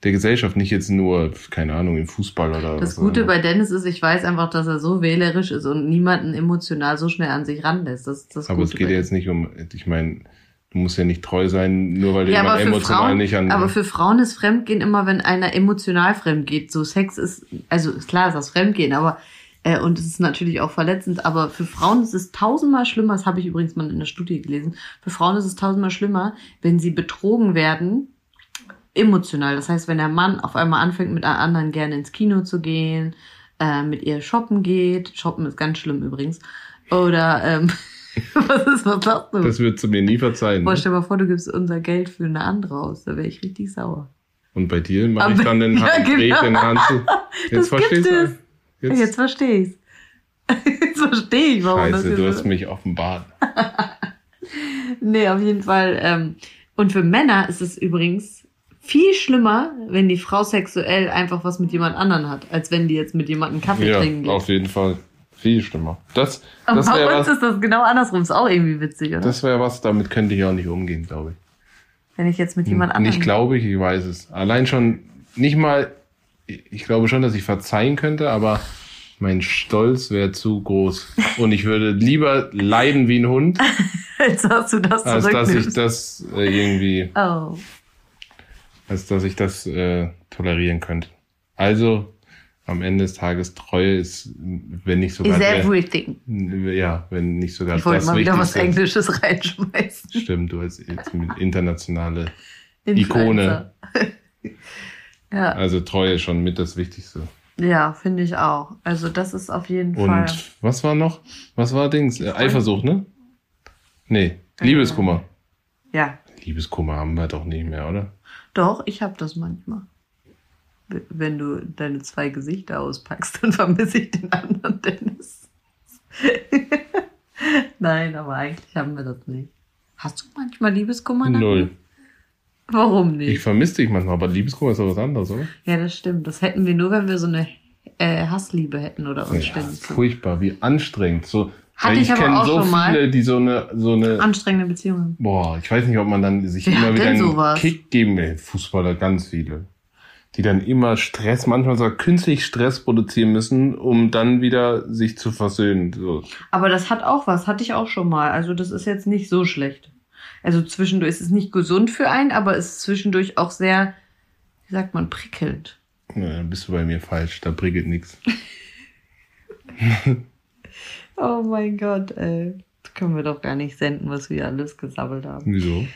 der Gesellschaft, nicht jetzt nur, keine Ahnung, im Fußball oder Das Gute bei Dennis ist, ich weiß einfach, dass er so wählerisch ist und niemanden emotional so schnell an sich ranlässt. Das, das aber Gute es geht ja jetzt nicht um, ich meine, du musst ja nicht treu sein, nur weil du ja, jemand emotional Frauen, nicht an. Aber für Frauen ist Fremdgehen immer, wenn einer emotional fremd geht. So Sex ist, also klar ist das Fremdgehen, aber äh, und es ist natürlich auch verletzend, aber für Frauen ist es tausendmal schlimmer, das habe ich übrigens mal in der Studie gelesen, für Frauen ist es tausendmal schlimmer, wenn sie betrogen werden emotional. Das heißt, wenn der Mann auf einmal anfängt, mit einer anderen gerne ins Kino zu gehen, äh, mit ihr shoppen geht, shoppen ist ganz schlimm übrigens, oder ähm, [LAUGHS] was ist, was sagst du? Das würdest du mir nie verzeihen. Boah, ne? stell dir mal vor, du gibst unser Geld für eine andere aus, da wäre ich richtig sauer. Und bei dir mache ich dann den Hand, [LAUGHS] ja, genau. den Hand zu. [LAUGHS] Jetzt das verstehst du? Jetzt, jetzt verstehe ich's. Jetzt verstehe ich, warum Scheiße, das du hast mich offenbart. nee, auf jeden Fall. Ähm, und für Männer ist es übrigens viel schlimmer, wenn die Frau sexuell einfach was mit jemand anderen hat, als wenn die jetzt mit jemandem Kaffee ja, trinken geht. auf jeden Fall. Viel schlimmer. Das, das bei uns was, ist das genau andersrum. Ist auch irgendwie witzig, oder? Das wäre was, damit könnte ich auch nicht umgehen, glaube ich. Wenn ich jetzt mit jemand anderem... Nicht glaube ich, ich weiß es. Allein schon, nicht mal, ich glaube schon, dass ich verzeihen könnte, aber mein Stolz wäre zu groß. [LAUGHS] Und ich würde lieber leiden wie ein Hund. [LAUGHS] als dass du das Als dass ich das äh, irgendwie... Oh als dass ich das äh, tolerieren könnte. Also am Ende des Tages Treue ist, wenn nicht sogar. Is everything. Der, ja, wenn nicht sogar ich das mal wieder was Englisches reinschmeißen. Stimmt, du als internationale [LAUGHS] Ikone. [LAUGHS] ja. Also Treue ist schon mit das Wichtigste. Ja, finde ich auch. Also das ist auf jeden Und Fall. Und was war noch? Was war Dings? Äh, Eifersucht, ne? Nee, Liebeskummer. Ja. Liebeskummer haben wir doch nicht mehr, oder? Doch, ich habe das manchmal. Wenn du deine zwei Gesichter auspackst, dann vermisse ich den anderen Dennis. [LAUGHS] Nein, aber eigentlich haben wir das nicht. Hast du manchmal Liebeskummer? Null. Warum nicht? Ich vermisse dich manchmal, aber Liebeskummer ist doch was anderes, oder? Ja, das stimmt. Das hätten wir nur, wenn wir so eine äh, Hassliebe hätten oder uns ja. Furchtbar, wie anstrengend. So, hatte ich, ich aber auch so schon mal. viele, die so eine, so eine anstrengende Beziehungen. Boah, ich weiß nicht, ob man dann sich Wer immer wieder einen sowas? Kick geben will. Fußballer, ganz viele. Die dann immer Stress, manchmal sogar künstlich Stress produzieren müssen, um dann wieder sich zu versöhnen. So. Aber das hat auch was, hatte ich auch schon mal. Also das ist jetzt nicht so schlecht. Also zwischendurch ist es nicht gesund für einen, aber es ist zwischendurch auch sehr, wie sagt man, prickelnd. Ja, dann bist du bei mir falsch, da prickelt nichts. [LAUGHS] Oh mein Gott, ey. Das können wir doch gar nicht senden, was wir alles gesammelt haben. Wieso?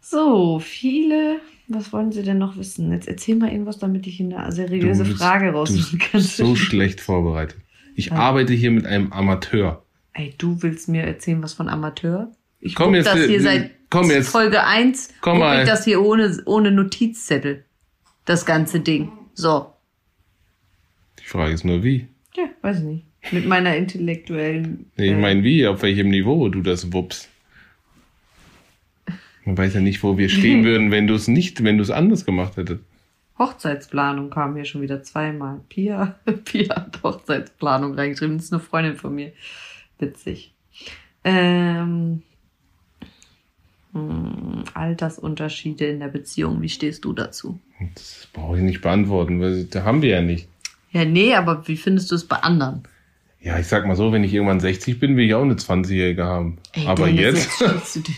So, viele. Was wollen Sie denn noch wissen? Jetzt erzähl mal irgendwas, damit ich eine seriöse bist, Frage raussuchen kann. So schlecht vorbereitet. Ich ja. arbeite hier mit einem Amateur. Ey, du willst mir erzählen, was von Amateur? Ich komm jetzt, das hier seit komm jetzt. Folge 1. Komm mal. ich das hier ohne, ohne Notizzettel. Das ganze Ding. So. Die Frage ist nur wie. Ja, weiß ich nicht. Mit meiner intellektuellen. Nee, ich meine, wie? Auf welchem Niveau du das wuppst? Man weiß ja nicht, wo wir stehen [LAUGHS] würden, wenn du es nicht, wenn du es anders gemacht hättest. Hochzeitsplanung kam hier schon wieder zweimal. Pia, [LAUGHS] Pia hat Hochzeitsplanung reingeschrieben. Das ist eine Freundin von mir. Witzig. Ähm, hm, Altersunterschiede in der Beziehung. Wie stehst du dazu? Das brauche ich nicht beantworten, weil da haben wir ja nicht. Ja, nee, aber wie findest du es bei anderen? Ja, ich sag mal so, wenn ich irgendwann 60 bin, will ich auch eine 20-Jährige haben. Ey, Aber Dennis, jetzt. jetzt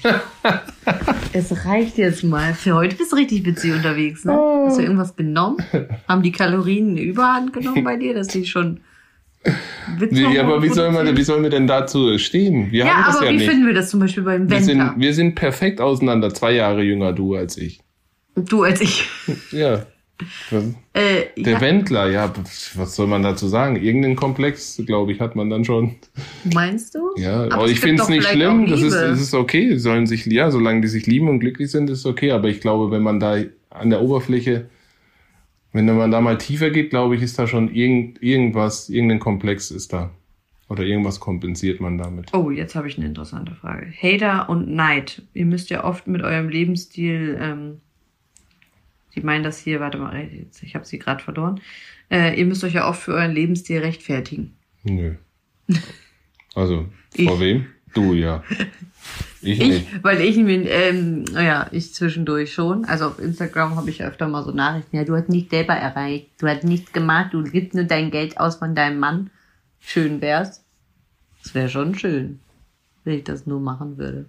[LAUGHS] es reicht jetzt mal. Für heute bist du richtig witzig unterwegs, ne? Oh. Hast du irgendwas genommen? Haben die Kalorien eine Überhand genommen bei dir, dass die schon. Nee, aber wie soll, man, wie sollen wir denn dazu stehen? Wir ja, haben das aber ja wie nicht. finden wir das zum Beispiel beim Wendler? Wir sind, wir sind perfekt auseinander. Zwei Jahre jünger, du als ich. Du als ich. Ja. Äh, der ja. Wendler, ja, was soll man dazu sagen? Irgendeinen Komplex, glaube ich, hat man dann schon. Meinst du? Ja, aber, aber ich finde es nicht schlimm. Das ist, das ist okay. Sollen sich, ja, solange die sich lieben und glücklich sind, ist okay. Aber ich glaube, wenn man da an der Oberfläche, wenn man da mal tiefer geht, glaube ich, ist da schon irgend, irgendwas, irgendein Komplex ist da. Oder irgendwas kompensiert man damit? Oh, jetzt habe ich eine interessante Frage. Hater und Neid. Ihr müsst ja oft mit eurem Lebensstil, ähm, die meinen das hier, warte mal, ich habe sie gerade verloren. Äh, ihr müsst euch ja oft für euren Lebensstil rechtfertigen. Nö. Also, vor Ich. wem? Du, ja. Ich, nicht. Ich, weil ich mir, ähm, ja, ich zwischendurch schon. Also auf Instagram habe ich öfter mal so Nachrichten. Ja, du hast nicht selber erreicht. Du hast nichts gemacht. Du gibst nur dein Geld aus von deinem Mann. Schön wär's. Das wäre schon schön, wenn ich das nur machen würde.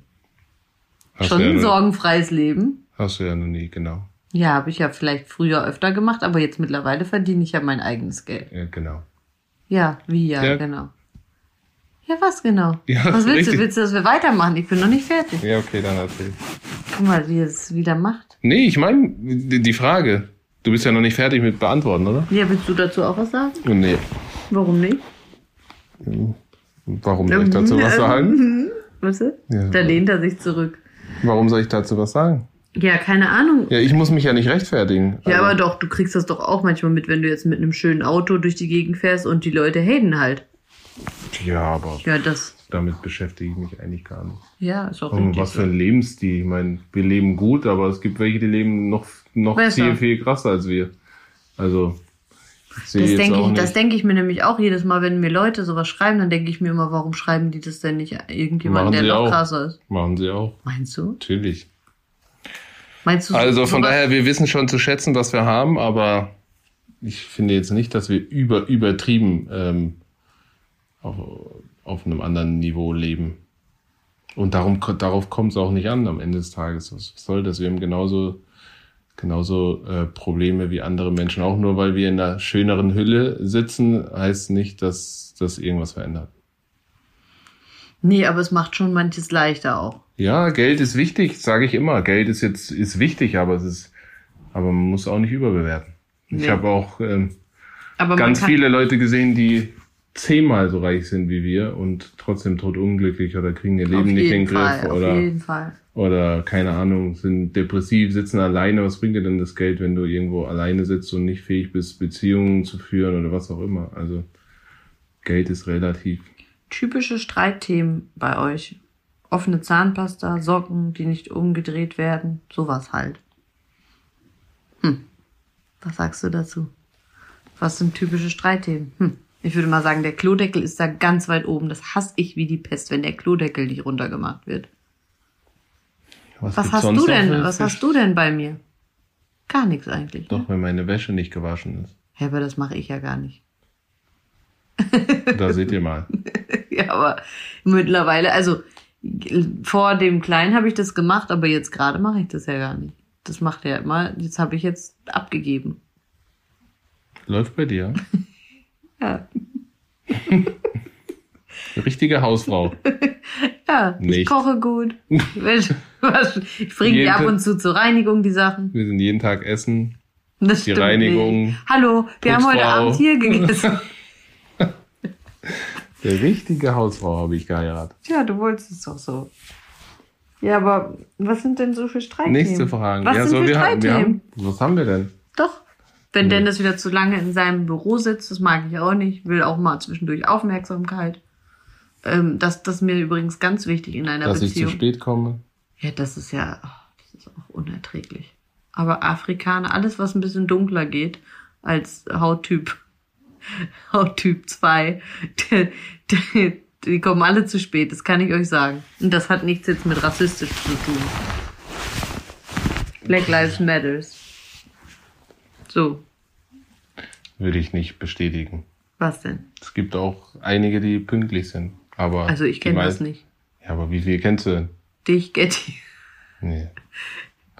Hast schon ein sorgenfreies Leben. Hast du ja noch nie, genau. Ja, habe ich ja vielleicht früher öfter gemacht, aber jetzt mittlerweile verdiene ich ja mein eigenes Geld. Ja, genau. Ja, wie ja, Ja. genau. Ja, was genau? [LAUGHS] Ja, was willst richtig. du? Willst du, dass wir weitermachen? Ich bin noch nicht fertig. Ja, okay, dann erzähl. Guck mal, wie es wieder macht. Nee, ich meine, die Frage. Du bist ja noch nicht fertig mit beantworten, oder? Ja, willst du dazu auch was sagen? Nee. Warum nicht? Warum soll ich [LAUGHS] dazu was sagen? Weißt du? Ja. Da lehnt er sich zurück. Warum soll ich dazu was sagen? Ja, keine Ahnung. Ja, ich muss mich ja nicht rechtfertigen. Ja, Also, aber doch, du kriegst das doch auch manchmal mit, wenn du jetzt mit einem schönen Auto durch die Gegend fährst und die Leute haten halt. Ja, aber Ja, das, damit beschäftige ich mich eigentlich gar nicht. ja, ist auch Und richtig. was für ein Lebensstil. Ich meine, wir leben gut, aber es gibt welche, die leben noch, noch Besser. viel, viel krasser als wir. Also, Das denke ich, das denke ich mir nämlich auch jedes Mal, wenn mir Leute sowas schreiben, dann denke ich mir immer, warum schreiben die das denn nicht irgendjemand, Machen der noch auch. krasser ist? Machen sie auch. Meinst du? Natürlich. Meinst du Also von daher, wir wissen schon zu schätzen, was wir haben, aber ich finde jetzt nicht, dass wir über, übertrieben ähm, auf, auf einem anderen Niveau leben. Und darum, darauf kommt es auch nicht an am Ende des Tages. Was soll das? Wir haben genauso, genauso äh, Probleme wie andere Menschen. Auch nur weil wir in einer schöneren Hülle sitzen, heißt nicht, dass das irgendwas verändert. Nee, aber es macht schon manches leichter auch. Ja, Geld ist wichtig, sage ich immer. Geld ist jetzt ist wichtig, aber es ist, aber man muss auch nicht überbewerten. Ich Nee. habe auch ähm, Aber ganz viele Leute gesehen, die zehnmal so reich sind wie wir und trotzdem totunglücklich oder kriegen ihr Leben nicht in den Griff Fall, auf oder jeden Fall. oder keine Ahnung, sind depressiv, sitzen alleine. Was bringt dir denn das Geld, wenn du irgendwo alleine sitzt und nicht fähig bist, Beziehungen zu führen oder was auch immer? Also Geld ist relativ. Typische Streitthemen bei euch. Offene Zahnpasta, Socken, die nicht umgedreht werden, sowas halt. Hm. Was sagst du dazu? Was sind typische Streitthemen? Hm. Ich würde mal sagen, der Klodeckel ist da ganz weit oben. Das hasse ich wie die Pest, wenn der Klodeckel nicht runtergemacht wird. Was gibt's hast du denn? Was hast du denn bei mir? Gar nichts eigentlich. Doch, wenn meine Wäsche nicht gewaschen ist. Ja, aber das mache ich ja gar nicht. Da seht ihr mal. [LAUGHS] Ja, aber mittlerweile, also vor dem Kleinen habe ich das gemacht, aber jetzt gerade mache ich das ja gar nicht. Das macht er immer. Jetzt habe ich jetzt abgegeben. Läuft bei dir. [LAUGHS] Ja, [LAUGHS] Richtige Hausfrau. [LAUGHS] ja ich Nicht. koche gut. ich bringe die ab Tag- und zu zur Reinigung, die Sachen. Wir sind jeden Tag essen. Das Die Reinigung, Nicht. Hallo, wir haben heute. Abend hier gegessen. Der richtige Hausfrau habe ich geheiratet. ja, du wolltest es doch so. Ja, aber was sind denn so für Streitthemen? Nächste Frage. Was ja, sind so, für wir haben, wir haben, was haben wir denn? Doch. Wenn Dennis wieder zu lange in seinem Büro sitzt, das mag ich auch nicht, will auch mal zwischendurch Aufmerksamkeit. Ähm, das, das ist mir übrigens ganz wichtig in einer Dass ich zu Beziehung. spät komme. Ja, das ist ja, oh, das ist auch unerträglich. Aber Afrikaner, alles was ein bisschen dunkler geht als Hauttyp, Hauttyp 2, die, die, die kommen alle zu spät, das kann ich euch sagen. Und das hat nichts jetzt mit rassistisch zu tun. Black Lives Matters. So, Würde ich nicht bestätigen. was denn? Es gibt auch einige, die pünktlich sind. Aber Also ich kenne das nicht. Ja, aber wie viel kennst du denn? Dich, Getty. Nee. [LAUGHS]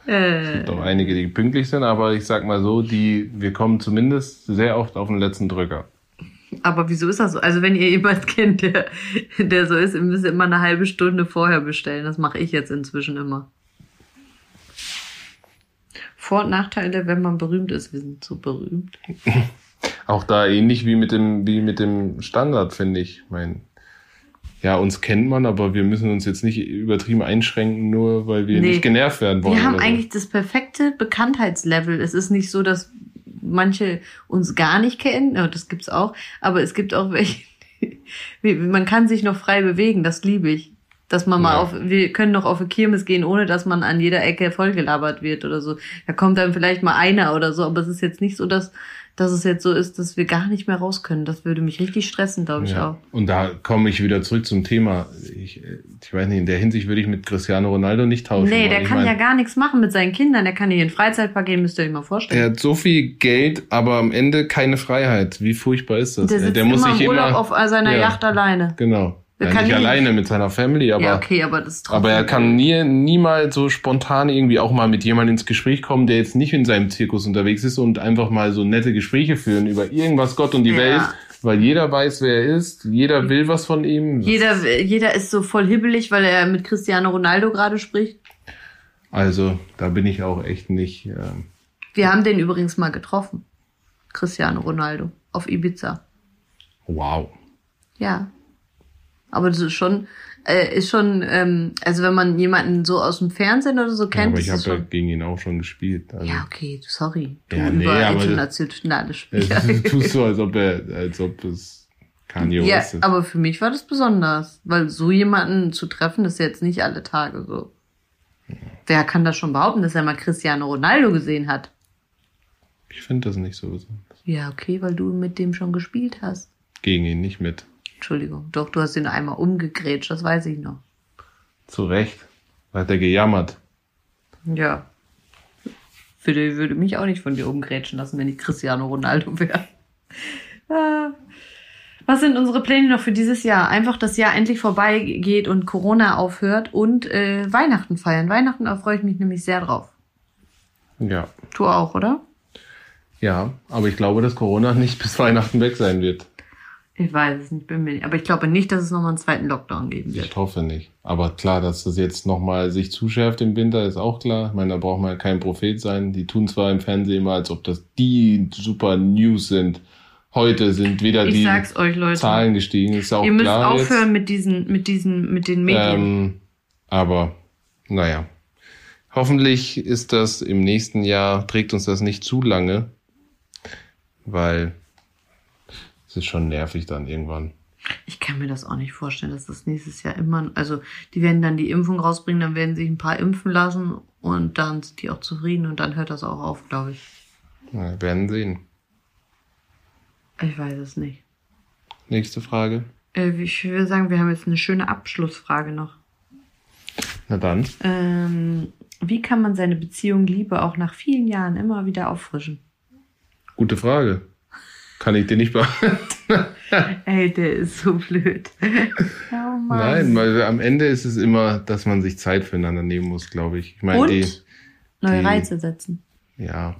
Äh, gibt auch einige, die pünktlich sind, aber ich sag mal so, die, wir kommen zumindest sehr oft auf den letzten Drücker. aber wieso ist das so? Also wenn ihr jemanden [LAUGHS] kennt, der, der so ist, ihr müsst immer eine halbe Stunde vorher bestellen. Das mache ich jetzt inzwischen immer. Vor- und Nachteile, wenn man berühmt ist. Wir sind so berühmt. [LAUGHS] Auch da ähnlich wie mit dem, wie mit dem Standard, finde ich. Ich mein, ja, uns kennt man, aber wir müssen uns jetzt nicht übertrieben einschränken, nur weil wir Nee. nicht genervt werden wollen. Wir haben so. eigentlich das perfekte Bekanntheitslevel. Es ist nicht so, dass manche uns gar nicht kennen. Ja, das gibt's auch. Aber es gibt auch welche, [LAUGHS] man kann sich noch frei bewegen, das liebe ich. Dass man mal Ja. auf, wir können noch auf eine Kirmes gehen, ohne dass man an jeder Ecke vollgelabert wird oder so. Da kommt dann vielleicht mal einer oder so, aber es ist jetzt nicht so, dass, dass es jetzt so ist, dass wir gar nicht mehr raus können. Das würde mich richtig stressen, glaube ich Ja. auch. Und da komme ich wieder zurück zum Thema. Ich, ich weiß nicht, in der Hinsicht würde ich mit Cristiano Ronaldo nicht tauschen. Nee, der kann mein, ja gar nichts machen mit seinen Kindern. Der kann nicht in den Freizeitpark gehen, müsst ihr euch mal vorstellen. Er hat so viel Geld, aber am Ende keine Freiheit. Wie furchtbar ist das? der sitzt der muss immer sich im Urlaub immer auf seiner ja. Yacht alleine. Genau. Der Ja, kann nicht alleine mit seiner Family, aber, ja, okay, aber das aber er kann nie, niemals so spontan irgendwie auch mal mit jemandem ins Gespräch kommen, der jetzt nicht in seinem Zirkus unterwegs ist und einfach mal so nette Gespräche führen über irgendwas Gott und die Ja. Welt, weil jeder weiß, wer er ist, jeder will was von ihm. Das- Jeder, jeder ist so voll hibbelig, weil er mit Cristiano Ronaldo gerade spricht. Also, da bin ich auch echt nicht. ähm, Wir haben den übrigens mal getroffen. Cristiano Ronaldo auf Ibiza. wow. Ja. Aber das ist schon, äh, ist schon, ähm, also wenn man jemanden so aus dem Fernsehen oder so Ja, kennt, aber ist ich das habe ja gegen ihn auch schon gespielt. Also, Ja, okay, sorry. Du Ja, nee, aber- internationale [LAUGHS] Spieler. tust so, als ob er, als ob es Kanye Ja, ist. aber für mich war das besonders, weil so jemanden zu treffen, ist jetzt nicht alle Tage so. Wer kann das schon behaupten, dass er mal Cristiano Ronaldo gesehen hat? Ich finde das nicht so besonders. Ja, okay, weil du mit dem schon gespielt hast. Gegen ihn nicht mit. Entschuldigung, doch, du hast ihn einmal umgegrätscht, das weiß ich noch. Zu Recht. Hat er gejammert. Ja. Würde, würde mich auch nicht von dir umgrätschen lassen, wenn ich Cristiano Ronaldo wäre. Ah. Was sind unsere Pläne noch für dieses Jahr? Einfach das Jahr endlich vorbeigeht und Corona aufhört und äh, Weihnachten feiern. Weihnachten, da freue ich mich nämlich sehr drauf. Ja. Du auch, oder? Ja, aber ich glaube, dass Corona nicht bis Weihnachten weg sein wird. Ich weiß es nicht, bin mir nicht. Aber ich glaube nicht, dass es nochmal einen zweiten Lockdown geben wird. Ich hoffe nicht. Aber klar, dass das jetzt nochmal sich zuschärft im Winter, ist auch klar. Ich meine, da braucht man ja kein Prophet sein. Die tun zwar im Fernsehen immer, als ob das die super News sind. Heute sind wieder Ich die sag's euch, Leute. Zahlen gestiegen. Ist auch Ihr müsst klar aufhören jetzt. mit diesen, mit diesen, mit den Medien. Ähm, aber, naja. Hoffentlich ist das im nächsten Jahr, trägt uns das nicht zu lange, weil es ist schon nervig dann irgendwann. Ich kann mir das auch nicht vorstellen, dass das nächstes Jahr immer, also die werden dann die Impfung rausbringen, dann werden sich ein paar impfen lassen und dann sind die auch zufrieden und dann hört das auch auf, glaube ich. Ja, wir werden sehen. Ich weiß es nicht. Nächste Frage. Äh, ich würde sagen, wir haben jetzt eine schöne Abschlussfrage noch. Na dann. Ähm, wie kann man seine Beziehung Liebe auch nach vielen Jahren immer wieder auffrischen? Gute Frage. Kann ich dir nicht beantworten. Ey, der ist so blöd. [LAUGHS] oh. Nein, weil am Ende ist es immer, dass man sich Zeit füreinander nehmen muss, glaube ich. Ich meine, und die, neue die- Reize setzen. ja,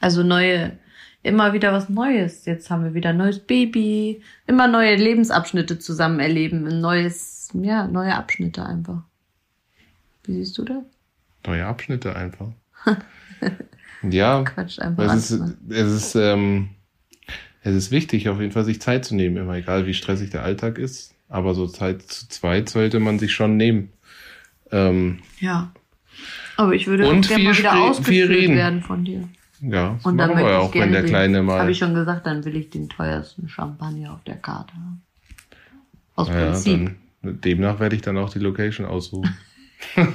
Also neue, immer wieder was Neues. Jetzt haben wir wieder ein neues Baby, immer neue Lebensabschnitte zusammen erleben, ein neues, ja, neue Abschnitte einfach. Wie siehst du das? neue Abschnitte einfach. [LAUGHS] ja, Quatsch einfach. es ist, es ist, ähm, es ist wichtig, auf jeden Fall sich Zeit zu nehmen, immer egal wie stressig der Alltag ist. Aber so Zeit zu zweit sollte man sich schon nehmen. Ähm, Ja. Aber ich würde Und gerne mal wieder ausgeführt werden von dir. ja, Und dann wir ja ich auch, wenn der den, Kleine mal. Habe ich schon gesagt, dann will ich den teuersten Champagner auf der Karte haben. Aus ja, Prinzip. dann, demnach werde ich dann auch die Location aussuchen. [LAUGHS]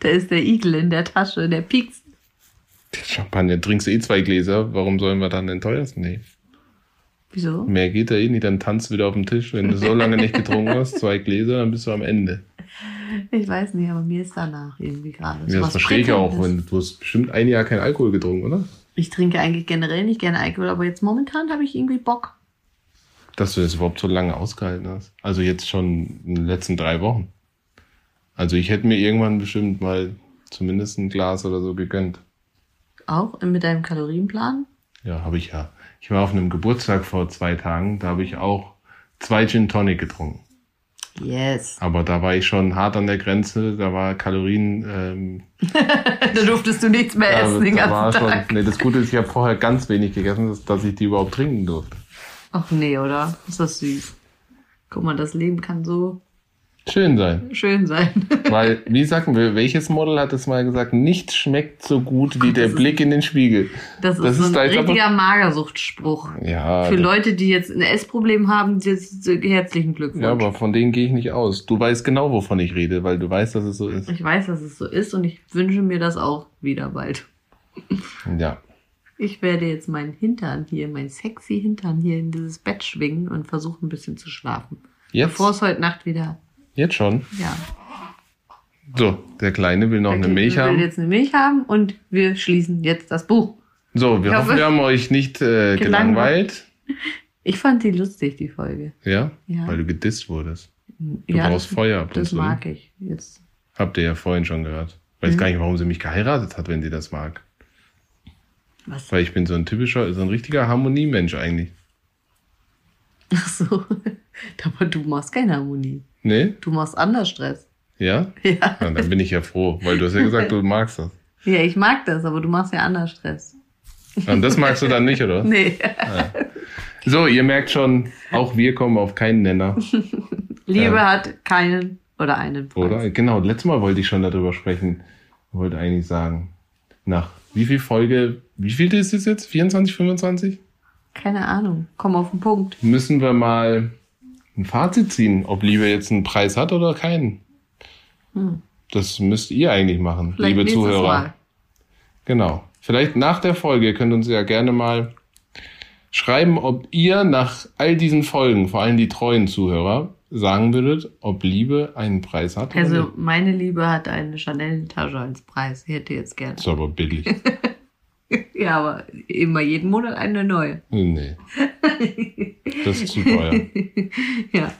Da ist der Igel in der Tasche, der piekst. Champagner, trinkst du eh zwei Gläser, warum sollen wir dann den teuersten nehmen? Wieso? Mehr geht da eh nicht, dann tanzt du wieder auf dem Tisch. Wenn du so lange nicht getrunken hast, zwei Gläser, dann bist du am Ende. Ich weiß nicht, aber mir ist danach irgendwie gerade. Ja, so das verstehe ich auch. Wenn, du hast bestimmt ein Jahr kein Alkohol getrunken, oder? Ich trinke eigentlich generell nicht gerne Alkohol, aber jetzt momentan habe ich irgendwie Bock. Dass du das überhaupt so lange ausgehalten hast. Also jetzt schon in den letzten drei Wochen. Also ich hätte mir irgendwann bestimmt mal zumindest ein Glas oder so gegönnt. Auch mit deinem Kalorienplan? Ja, habe ich ja. Ich war auf einem Geburtstag vor zwei Tagen, da habe ich auch zwei Gin Tonic getrunken. Yes. Aber da war ich schon hart an der Grenze, da war Kalorien, ähm, [LAUGHS] da durftest du nichts mehr da, essen den da war ganzen schon, Tag. nee, das Gute ist, ich habe vorher ganz wenig gegessen, dass, dass ich die überhaupt trinken durfte. Ach nee, oder? Ist das süß. Guck mal, das Leben kann so Schön sein. Schön sein. [LAUGHS] Weil, wie sagen wir, welches Model hat es mal gesagt, nichts schmeckt so gut wie der ist- Blick in den Spiegel. Das ist, Das so ist ein da jetzt aber- richtiger Magersuchtspruch. Ja, Für Leute, die jetzt ein Essproblem haben, jetzt herzlichen Glückwunsch. ja, aber von denen gehe ich nicht aus. Du weißt genau, wovon ich rede, weil du weißt, dass es so ist. ich weiß, dass es so ist und ich wünsche mir das auch wieder bald. Ja. Ich werde jetzt meinen Hintern hier, mein sexy Hintern hier in dieses Bett schwingen und versuchen ein bisschen zu schlafen. Jetzt, Bevor es heute Nacht wieder, jetzt schon. ja. So, der Kleine will noch eine Okay, Milch will haben. jetzt eine Milch haben und wir schließen jetzt das Buch. So, wir Ich hoffen, hoffe- wir haben euch nicht äh, [LAUGHS] Gelangweilt. Ich fand die lustig, die Folge. Ja? Ja. Weil du gedisst wurdest. Du ja, brauchst das, Feuer ab Das mag ich jetzt. Habt ihr ja vorhin schon gehört. Weiß Mhm. gar nicht, warum sie mich geheiratet hat, wenn sie das mag. Was? Weil ich bin so ein typischer, so ein richtiger Harmoniemensch eigentlich. Ach so. [LAUGHS] Aber du machst keine Harmonie. Nee? Du machst anders Stress. Ja? [LAUGHS] Ja. ja? Dann bin ich ja froh, weil du hast ja gesagt, du [LAUGHS] magst das. Ja, ich mag das, aber du machst ja anders Stress. Und das magst du dann nicht, oder? Nee. So, ihr merkt schon, auch wir kommen auf keinen Nenner. [LAUGHS] Liebe Ja. hat keinen oder einen Preis. Oder? Genau, letztes Mal wollte ich schon darüber sprechen. Wollte eigentlich sagen, nach wie viel Folge, wie viel ist es jetzt? 24, 25? Keine Ahnung. Komm auf den Punkt. Müssen wir mal ein Fazit ziehen, ob Liebe jetzt einen Preis hat oder keinen. Hm. Das müsst ihr eigentlich machen, Vielleicht liebe Zuhörer. Mal. Genau. Vielleicht nach der Folge ihr könnt uns ja gerne mal schreiben, ob ihr nach all diesen Folgen, vor allem die treuen Zuhörer, sagen würdet, ob Liebe einen Preis hat. Also meine Liebe hat eine Chanel-Tasche als Preis. Ich hätte jetzt gerne. ist aber billig. [LAUGHS] [LAUGHS] Ja, aber immer jeden Monat eine neue. nee. Das ist zu teuer. [LAUGHS] Ja.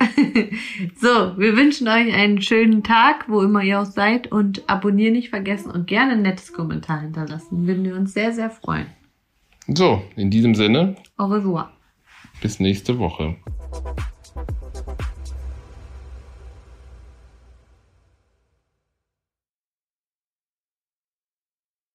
[LAUGHS] So, wir wünschen euch einen schönen Tag, wo immer ihr auch seid und abonnieren nicht vergessen und gerne ein nettes Kommentar hinterlassen. Würden wir uns sehr, sehr freuen. So, in diesem Sinne, Au revoir. bis nächste Woche.